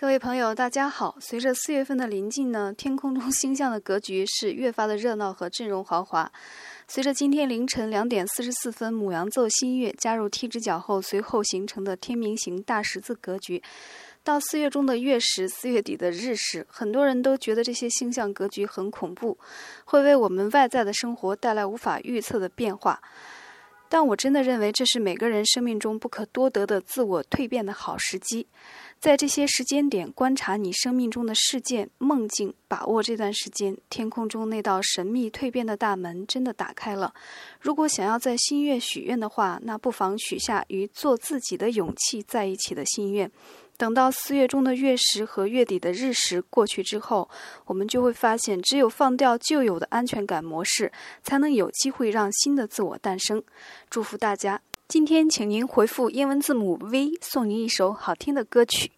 各位朋友，大家好！随着四月份的临近呢，天空中星象的格局是越发的热闹和阵容豪华。随着今天凌晨两点四十四分母羊座新月加入 T 直角后，随后形成的天明星大十字格局，到四月中的月食、四月底的日食，很多人都觉得这些星象格局很恐怖，会为我们外在的生活带来无法预测的变化。但我真的认为，这是每个人生命中不可多得的自我蜕变的好时机。在这些时间点，观察你生命中的事件、梦境，把握这段时间，天空中那道神秘蜕变的大门真的打开了。如果想要在新月许愿的话，那不妨许下与做自己的勇气在一起的心愿。等到四月中的月食和月底的日食过去之后，我们就会发现，只有放掉旧有的安全感模式，才能有机会让新的自我诞生。祝福大家！今天请您回复英文字母 V，送您一首好听的歌曲。